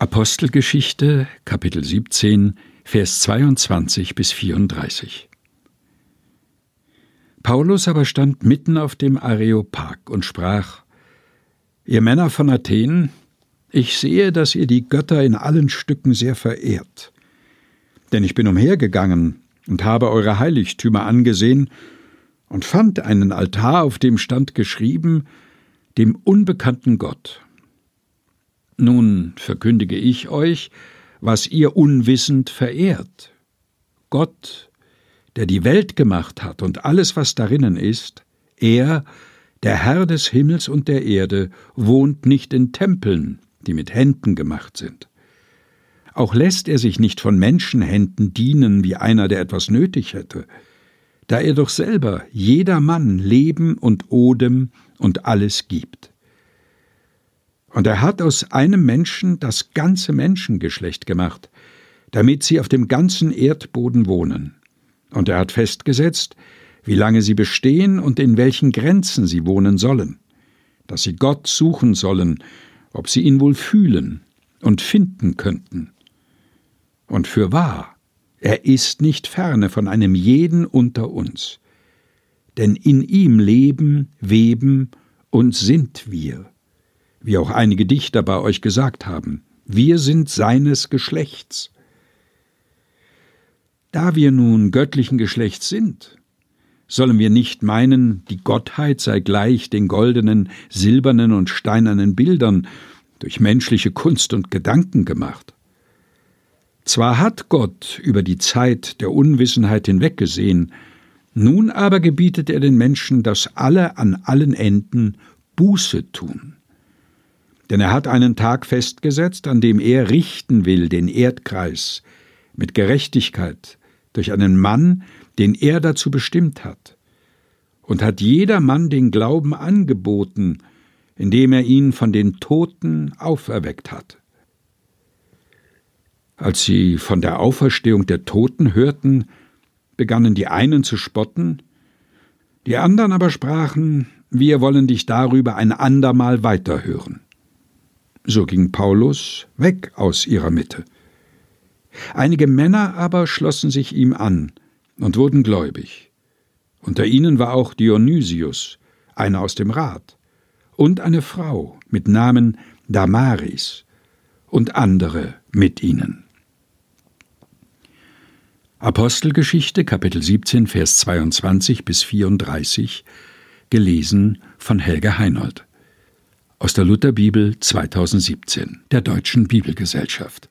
Apostelgeschichte, Kapitel 17, Vers 22 bis 34. Paulus aber stand mitten auf dem Areopag und sprach: Ihr Männer von Athen, ich sehe, dass ihr die Götter in allen Stücken sehr verehrt. Denn ich bin umhergegangen und habe eure Heiligtümer angesehen und fand einen Altar, auf dem stand geschrieben, dem unbekannten Gott. Nun verkündige ich euch, was ihr unwissend verehrt. Gott, der die Welt gemacht hat und alles, was darinnen ist, er, der Herr des Himmels und der Erde, wohnt nicht in Tempeln, die mit Händen gemacht sind. Auch lässt er sich nicht von Menschenhänden dienen wie einer, der etwas nötig hätte, da er doch selber jedermann Leben und Odem und alles gibt. Und er hat aus einem Menschen das ganze Menschengeschlecht gemacht, damit sie auf dem ganzen Erdboden wohnen. Und er hat festgesetzt, wie lange sie bestehen und in welchen Grenzen sie wohnen sollen, dass sie Gott suchen sollen, ob sie ihn wohl fühlen und finden könnten. Und für wahr, er ist nicht ferne von einem jeden unter uns, denn in ihm leben, weben und sind wir wie auch einige Dichter bei euch gesagt haben, wir sind seines Geschlechts. Da wir nun göttlichen Geschlechts sind, sollen wir nicht meinen, die Gottheit sei gleich den goldenen, silbernen und steinernen Bildern durch menschliche Kunst und Gedanken gemacht. Zwar hat Gott über die Zeit der Unwissenheit hinweggesehen, nun aber gebietet er den Menschen, dass alle an allen Enden Buße tun. Denn er hat einen Tag festgesetzt, an dem er richten will den Erdkreis mit Gerechtigkeit durch einen Mann, den er dazu bestimmt hat, und hat jedermann den Glauben angeboten, indem er ihn von den Toten auferweckt hat. Als sie von der Auferstehung der Toten hörten, begannen die einen zu spotten, die anderen aber sprachen, wir wollen dich darüber ein andermal weiterhören. So ging Paulus weg aus ihrer Mitte. Einige Männer aber schlossen sich ihm an und wurden gläubig. Unter ihnen war auch Dionysius, einer aus dem Rat, und eine Frau mit Namen Damaris und andere mit ihnen. Apostelgeschichte Kapitel 17 Vers 22 bis 34 gelesen von Helge Heinold aus der Lutherbibel 2017 der Deutschen Bibelgesellschaft.